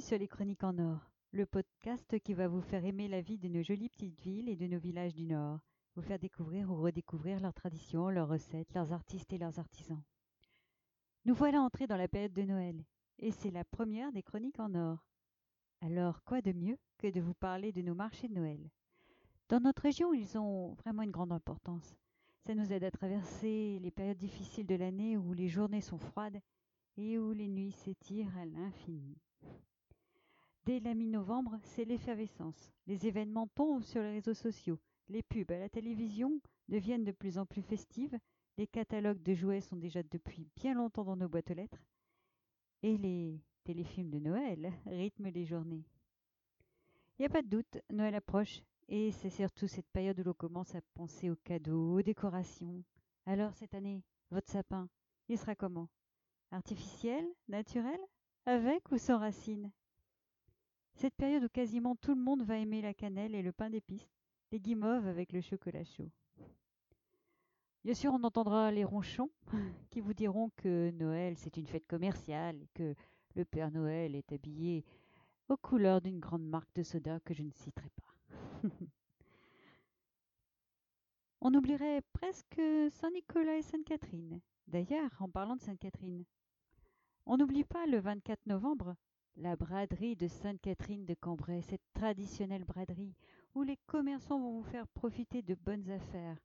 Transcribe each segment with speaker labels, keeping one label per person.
Speaker 1: sur les Chroniques en Or, le podcast qui va vous faire aimer la vie de nos jolies petites villes et de nos villages du Nord, vous faire découvrir ou redécouvrir leurs traditions, leurs recettes, leurs artistes et leurs artisans. Nous voilà entrés dans la période de Noël, et c'est la première des Chroniques en Or. Alors, quoi de mieux que de vous parler de nos marchés de Noël? Dans notre région, ils ont vraiment une grande importance. Ça nous aide à traverser les périodes difficiles de l'année où les journées sont froides et où les nuits s'étirent à l'infini. La mi-novembre, c'est l'effervescence. Les événements tombent sur les réseaux sociaux. Les pubs à la télévision deviennent de plus en plus festives. Les catalogues de jouets sont déjà depuis bien longtemps dans nos boîtes aux lettres. Et les téléfilms de Noël rythment les journées. Il n'y a pas de doute, Noël approche. Et c'est surtout cette période où l'on commence à penser aux cadeaux, aux décorations. Alors cette année, votre sapin, il sera comment? Artificiel? Naturel? Avec ou sans racines? Cette période où quasiment tout le monde va aimer la cannelle et le pain d'épices, les guimauves avec le chocolat chaud. Bien sûr, on entendra les ronchons qui vous diront que Noël c'est une fête commerciale que le Père Noël est habillé aux couleurs d'une grande marque de soda que je ne citerai pas. on oublierait presque Saint-Nicolas et Sainte-Catherine. D'ailleurs, en parlant de Sainte-Catherine, on n'oublie pas le 24 novembre la braderie de Sainte-Catherine de Cambrai, cette traditionnelle braderie où les commerçants vont vous faire profiter de bonnes affaires.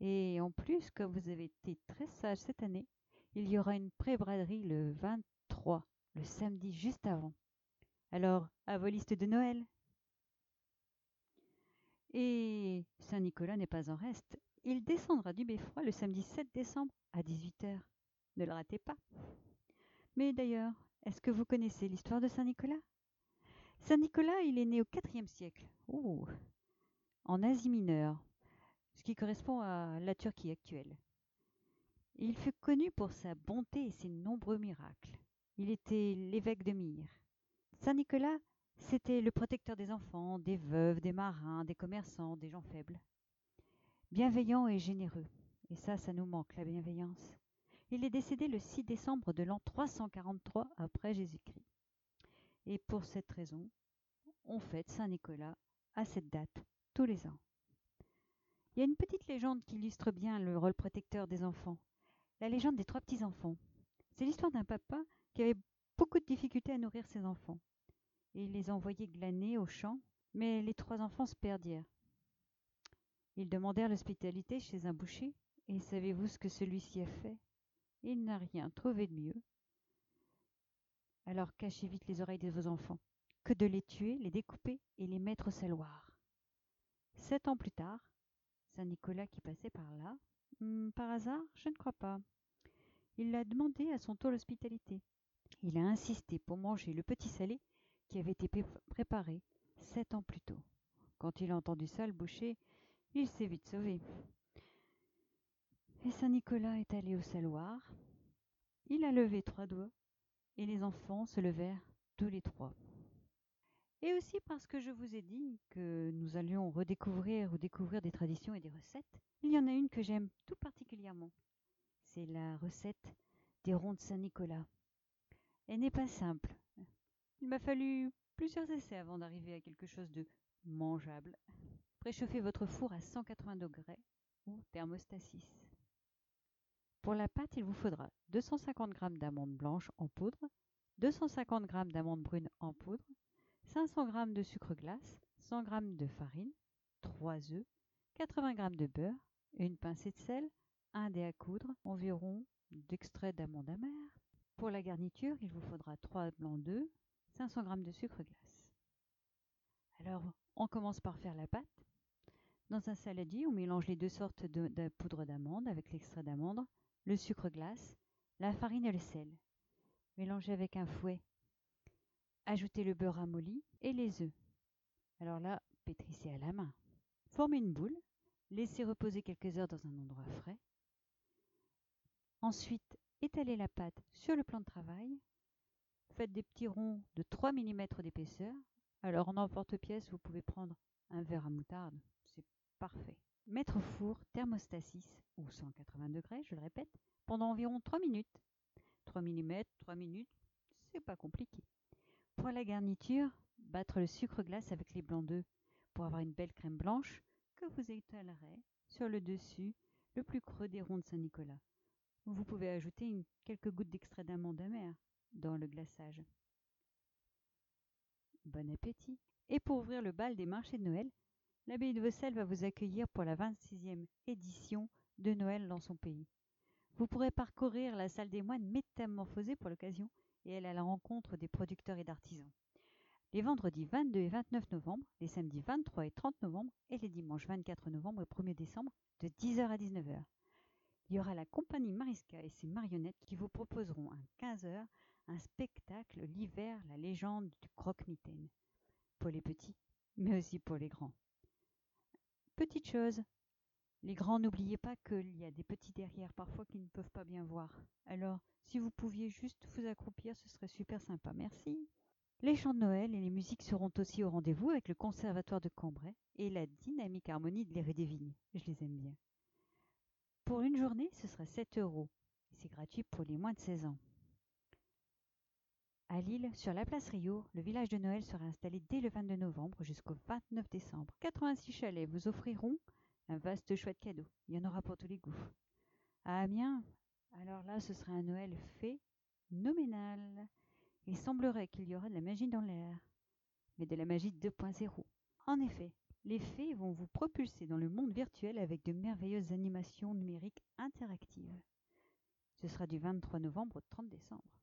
Speaker 1: Et en plus, comme vous avez été très sage cette année, il y aura une pré-braderie le 23, le samedi juste avant. Alors, à vos listes de Noël. Et Saint-Nicolas n'est pas en reste. Il descendra du beffroi le samedi 7 décembre à 18h. Ne le ratez pas. Mais d'ailleurs, est-ce que vous connaissez l'histoire de Saint Nicolas? Saint Nicolas, il est né au IVe siècle, oh, en Asie mineure, ce qui correspond à la Turquie actuelle. Il fut connu pour sa bonté et ses nombreux miracles. Il était l'évêque de Myre. Saint Nicolas, c'était le protecteur des enfants, des veuves, des marins, des commerçants, des gens faibles. Bienveillant et généreux. Et ça, ça nous manque, la bienveillance. Il est décédé le 6 décembre de l'an 343 après Jésus-Christ. Et pour cette raison, on fête Saint-Nicolas à cette date tous les ans. Il y a une petite légende qui illustre bien le rôle protecteur des enfants. La légende des trois petits-enfants. C'est l'histoire d'un papa qui avait beaucoup de difficultés à nourrir ses enfants. Il les envoyait glaner au champ, mais les trois enfants se perdirent. Ils demandèrent l'hospitalité chez un boucher, et savez-vous ce que celui-ci a fait? Il n'a rien trouvé de mieux. Alors cachez vite les oreilles de vos enfants, que de les tuer, les découper et les mettre au saloir. Sept ans plus tard, Saint Nicolas qui passait par là, hmm, par hasard, je ne crois pas. Il a demandé à son tour l'hospitalité. Il a insisté pour manger le petit salé qui avait été préparé sept ans plus tôt. Quand il a entendu ça, le boucher, il s'est vite sauvé. Et Saint Nicolas est allé au saloir. Il a levé trois doigts, et les enfants se levèrent tous les trois. Et aussi parce que je vous ai dit que nous allions redécouvrir ou découvrir des traditions et des recettes, il y en a une que j'aime tout particulièrement. C'est la recette des ronds de Saint-Nicolas. Elle n'est pas simple. Il m'a fallu plusieurs essais avant d'arriver à quelque chose de mangeable. Préchauffez votre four à 180 degrés ou thermostat 6. Pour la pâte, il vous faudra 250 g d'amandes blanches en poudre, 250 g d'amandes brunes en poudre, 500 g de sucre glace, 100 g de farine, 3 œufs, 80 g de beurre, une pincée de sel, un dé à coudre, environ d'extrait d'amande amère. Pour la garniture, il vous faudra 3 blancs d'œufs, 500 g de sucre glace. Alors, on commence par faire la pâte. Dans un saladier, on mélange les deux sortes de, poudre d'amande avec l'extrait d'amande le sucre glace, la farine et le sel. Mélangez avec un fouet. Ajoutez le beurre ramolli et les œufs. Alors là, pétrissez à la main. Formez une boule, laissez reposer quelques heures dans un endroit frais. Ensuite, étalez la pâte sur le plan de travail. Faites des petits ronds de 3 mm d'épaisseur. Alors en emporte-pièce, vous pouvez prendre un verre à moutarde, c'est parfait. Mettre au four thermostat 6 ou 180 degrés, je le répète, pendant environ 3 minutes. 3 mm, 3 minutes, c'est pas compliqué. Pour la garniture, battre le sucre glace avec les blancs d'œufs pour avoir une belle crème blanche que vous étalerez sur le dessus le plus creux des ronds de Saint-Nicolas. Vous pouvez ajouter quelques gouttes d'extrait d'amande amère dans le glaçage. Bon appétit Et pour ouvrir le bal des marchés de Noël, l'abbaye de Vaucelles va vous accueillir pour la 26e édition de Noël dans son pays. Vous pourrez parcourir la salle des moines métamorphosée pour l'occasion et aller à la rencontre des producteurs et d'artisans. Les vendredis 22 et 29 novembre, les samedis 23 et 30 novembre et les dimanches 24 novembre et 1er décembre de 10h à 19h. Il y aura la compagnie Mariska et ses marionnettes qui vous proposeront à 15h un spectacle L'hiver, la légende du croque-mitaine. Pour les petits, mais aussi pour les grands. Petite chose, les grands, n'oubliez pas qu'il y a des petits derrière parfois qui ne peuvent pas bien voir. Alors, si vous pouviez juste vous accroupir, ce serait super sympa. Merci. Les chants de Noël et les musiques seront aussi au rendez-vous avec le Conservatoire de Cambrai et la dynamique harmonie de l'Éré des Vignes. Je les aime bien. Pour une journée, ce sera 7 euros. C'est gratuit pour les moins de 16 ans. À Lille, sur la place Rio, le village de Noël sera installé dès le 22 novembre jusqu'au 29 décembre. 86 chalets vous offriront un vaste choix de cadeaux. Il y en aura pour tous les goûts. À Amiens, alors là, ce sera un Noël phénoménal. Il semblerait qu'il y aura de la magie dans l'air, mais de la magie 2.0. En effet, les fées vont vous propulser dans le monde virtuel avec de merveilleuses animations numériques interactives. Ce sera du 23 novembre au 30 décembre.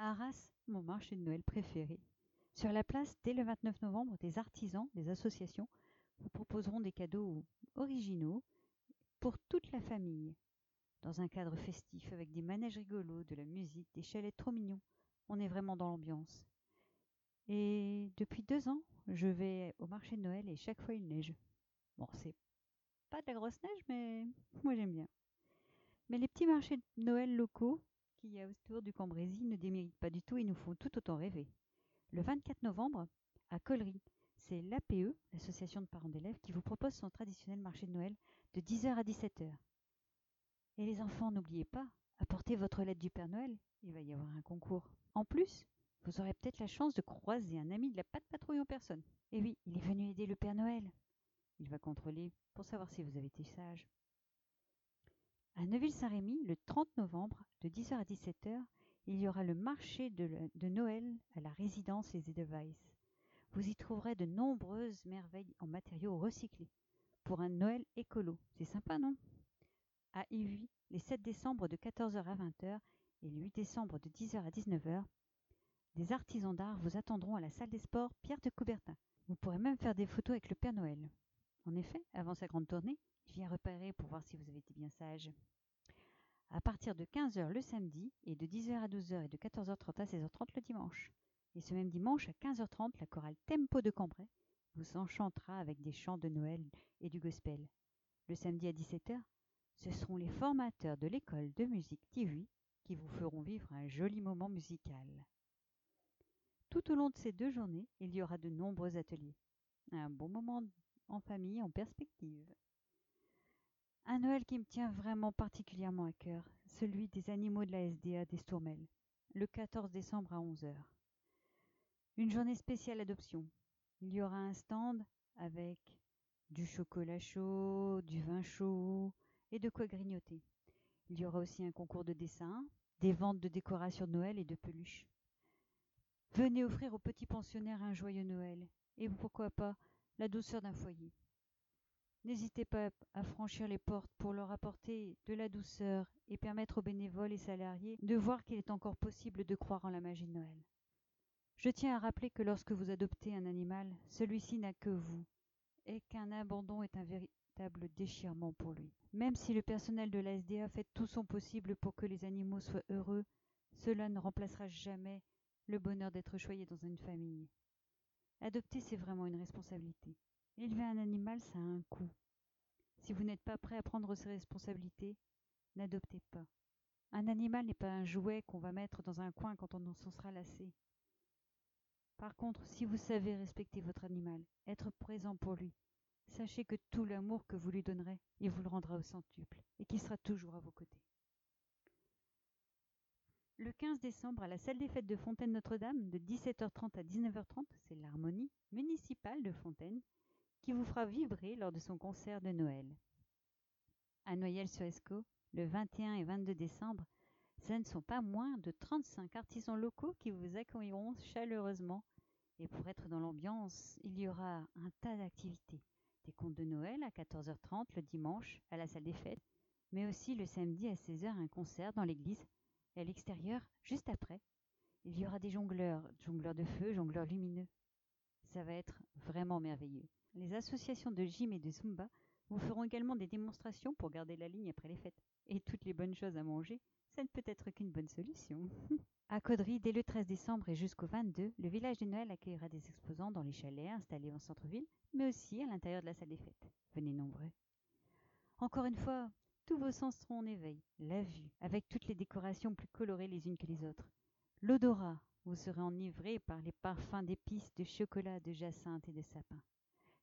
Speaker 1: Arras, mon marché de Noël préféré. Sur la place, dès le 29 novembre, des artisans, des associations vous proposeront des cadeaux originaux pour toute la famille, dans un cadre festif avec des manèges rigolos, de la musique, des chalets trop mignons. On est vraiment dans l'ambiance. Et depuis deux ans, je vais au marché de Noël et chaque fois il neige. Bon, c'est pas de la grosse neige, mais moi j'aime bien. Mais les petits marchés de Noël locaux qu'il y a autour du Cambrésis ne déméritent pas du tout et nous font tout autant rêver. Le 24 novembre, à Collery, c'est l'APE, l'association de parents d'élèves, qui vous propose son traditionnel marché de Noël de 10h à 17h. Et les enfants, n'oubliez pas, apportez votre lettre du Père Noël, il va y avoir un concours. En plus, vous aurez peut-être la chance de croiser un ami de la patte patrouille en personne. Et oui, il est venu aider le Père Noël. Il va contrôler pour savoir si vous avez été sage. À Neuville-Saint-Rémy, le 30 novembre, de 10h à 17h, il y aura le marché de, Noël à la résidence Les Edelweiss vous y trouverez de nombreuses merveilles en matériaux recyclés. Pour un Noël écolo, c'est sympa, non? À Ivy, les 7 décembre de 14h à 20h et le 8 décembre de 10h à 19h, des artisans d'art vous attendront à la salle des sports Pierre de Coubertin. Vous pourrez même faire des photos avec le Père Noël. En effet, avant sa grande tournée, il vient repérer pour voir si vous avez été bien sage. À partir de 15h le samedi et de 10h à 12h et de 14h30 à 16h30 le dimanche. Et ce même dimanche à 15h30, la chorale Tempo de Cambrai vous enchantera avec des chants de Noël et du gospel. Le samedi à 17h, ce seront les formateurs de l'école de musique Tivui qui vous feront vivre un joli moment musical. Tout au long de ces deux journées, il y aura de nombreux ateliers. Un bon moment en famille en perspective. Un Noël qui me tient vraiment particulièrement à cœur, celui des animaux de la SDA d'Estourmel, le 14 décembre à 11h. Une journée spéciale adoption. Il y aura un stand avec du chocolat chaud, du vin chaud et de quoi grignoter. Il y aura aussi un concours de dessin, des ventes de décorations de Noël et de peluches. Venez offrir aux petits pensionnaires un joyeux Noël et pourquoi pas la douceur d'un foyer. N'hésitez pas à franchir les portes pour leur apporter de la douceur et permettre aux bénévoles et salariés de voir qu'il est encore possible de croire en la magie de Noël. Je tiens à rappeler que lorsque vous adoptez un animal, celui-ci n'a que vous, et qu'un abandon est un véritable déchirement pour lui. Même si le personnel de la SDA fait tout son possible pour que les animaux soient heureux, cela ne remplacera jamais le bonheur d'être choyé dans une famille. Adopter, c'est vraiment une responsabilité. Élever un animal, ça a un coût. Si vous n'êtes pas prêt à prendre ces responsabilités, n'adoptez pas. Un animal n'est pas un jouet qu'on va mettre dans un coin quand on s'en sera lassé. Par contre, si vous savez respecter votre animal, être présent pour lui, sachez que tout l'amour que vous lui donnerez, il vous le rendra au centuple, et qu'il sera toujours à vos côtés. Le 15 décembre, à la salle des fêtes de Fontaine-Notre-Dame, de 17h30 à 19h30, c'est l'harmonie municipale de Fontaine qui vous fera vibrer lors de son concert de Noël. À Noyelles-sur-Escaut, le 21 et 22 décembre, ce ne sont pas moins de 35 artisans locaux qui vous accueilleront chaleureusement. Et pour être dans l'ambiance, il y aura un tas d'activités. Des contes de Noël à 14h30 le dimanche à la salle des fêtes, mais aussi le samedi à 16h un concert dans l'église et à l'extérieur juste après. Il y aura des jongleurs, jongleurs de feu, jongleurs lumineux. Ça va être vraiment merveilleux. Les associations de gym et de zumba vous feront également des démonstrations pour garder la ligne après les fêtes. Et toutes les bonnes choses à manger, ça ne peut être qu'une bonne solution. à Caudry, dès le 13 décembre et jusqu'au 22, le village de Noël accueillera des exposants dans les chalets installés en centre-ville, mais aussi à l'intérieur de la salle des fêtes. Venez nombreux. Encore une fois, tous vos sens seront en éveil. La vue, avec toutes les décorations plus colorées les unes que les autres. L'odorat, vous serez enivré par les parfums d'épices, de chocolat, de jacinthe et de sapin.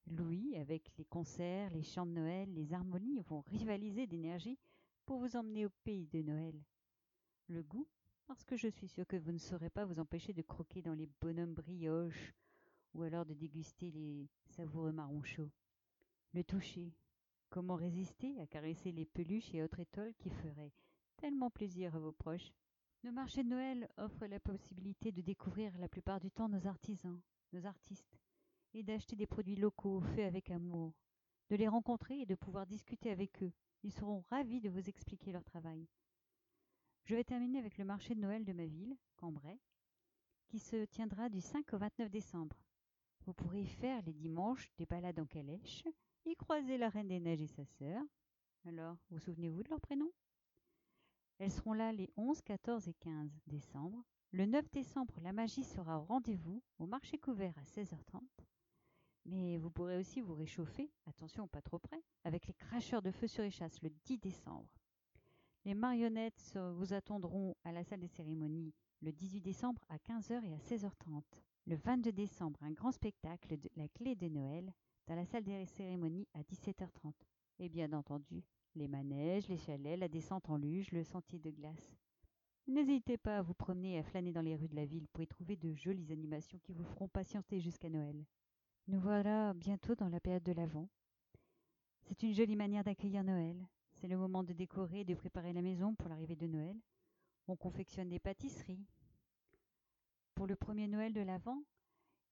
Speaker 1: Louis, avec les concerts, les chants de Noël, les harmonies, vont rivaliser d'énergie pour vous emmener au pays de Noël. Le goût, parce que je suis sûr que vous ne saurez pas vous empêcher de croquer dans les bonhommes brioches ou alors de déguster les savoureux marrons chauds. Le toucher, comment résister à caresser les peluches et autres étoiles qui feraient tellement plaisir à vos proches? Nos marchés de Noël offrent la possibilité de découvrir la plupart du temps nos artisans, nos artistes, et d'acheter des produits locaux faits avec amour, de les rencontrer et de pouvoir discuter avec eux. Ils seront ravis de vous expliquer leur travail. Je vais terminer avec le marché de Noël de ma ville, Cambrai, qui se tiendra du 5 au 29 décembre. Vous pourrez y faire les dimanches des balades en calèche, y croiser la Reine des Neiges et sa sœur. Alors, vous souvenez-vous de leurs prénoms Elles seront là les 11, 14 et 15 décembre. Le 9 décembre, la magie sera au rendez-vous au marché couvert à 16h30. Mais vous pourrez aussi vous réchauffer, attention pas trop près, avec les cracheurs de feu sur échasse le 10 décembre. Les marionnettes vous attendront à la salle des cérémonies le 18 décembre à 15h et à 16h30. Le 22 décembre, un grand spectacle de la clé de Noël dans la salle des cérémonies à 17h30. Et bien entendu, les manèges, les chalets, la descente en luge, le sentier de glace. N'hésitez pas à vous promener et à flâner dans les rues de la ville pour y trouver de jolies animations qui vous feront patienter jusqu'à Noël. Nous voilà bientôt dans la période de l'Avent. C'est une jolie manière d'accueillir Noël. C'est le moment de décorer et de préparer la maison pour l'arrivée de Noël. On confectionne des pâtisseries. Pour le premier Noël de l'Avent,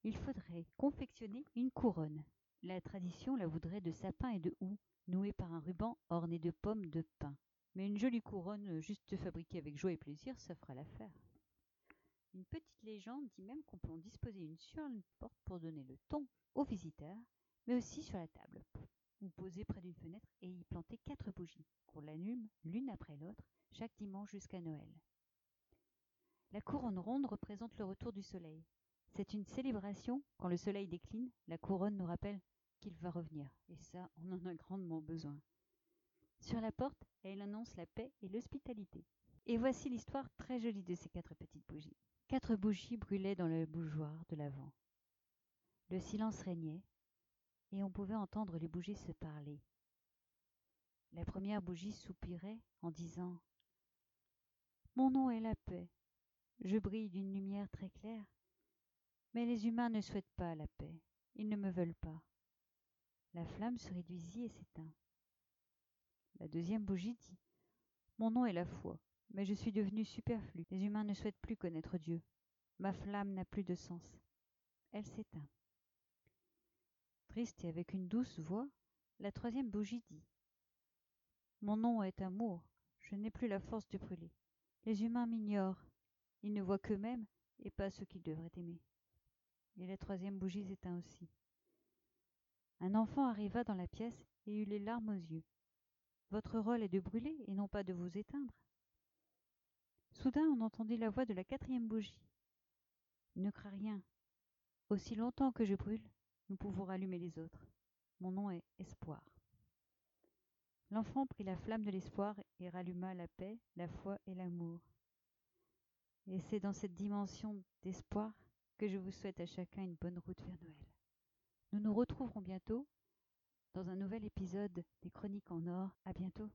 Speaker 1: il faudrait confectionner une couronne. La tradition la voudrait de sapin et de houx, nouée par un ruban orné de pommes de pin. Mais une jolie couronne juste fabriquée avec joie et plaisir, ça fera l'affaire. Une petite légende dit même qu'on peut en disposer une sur une porte pour donner le ton aux visiteurs, mais aussi sur la table. Vous posez près d'une fenêtre et y plantez quatre bougies, qu'on l'allume l'une après l'autre, chaque dimanche jusqu'à Noël. La couronne ronde représente le retour du soleil. C'est une célébration. Quand le soleil décline, la couronne nous rappelle qu'il va revenir. Et ça, on en a grandement besoin. Sur la porte, elle annonce la paix et l'hospitalité. Et voici l'histoire très jolie de ces quatre petites bougies. Quatre bougies brûlaient dans le bougeoir de l'avant. Le silence régnait, et on pouvait entendre les bougies se parler. La première bougie soupirait en disant Mon nom est la paix. Je brille d'une lumière très claire, mais les humains ne souhaitent pas la paix. Ils ne me veulent pas. La flamme se réduisit et s'éteint. La deuxième bougie dit Mon nom est la foi, mais je suis devenu superflu. Les humains ne souhaitent plus connaître Dieu. Ma flamme n'a plus de sens. Elle s'éteint. Triste et avec une douce voix, la troisième bougie dit Mon nom est amour, je n'ai plus la force de brûler. Les humains m'ignorent, ils ne voient qu'eux-mêmes et pas ceux qu'ils devraient aimer. Et la troisième bougie s'éteint aussi. Un enfant arriva dans la pièce et eut les larmes aux yeux. Votre rôle est de brûler et non pas de vous éteindre. Soudain on entendit la voix de la quatrième bougie. Ne crains rien. Aussi longtemps que je brûle, nous pouvons rallumer les autres. Mon nom est Espoir. L'enfant prit la flamme de l'espoir et ralluma la paix, la foi et l'amour. Et c'est dans cette dimension d'espoir que je vous souhaite à chacun une bonne route vers Noël. Nous nous retrouverons bientôt dans un nouvel épisode des Chroniques en Or. À bientôt.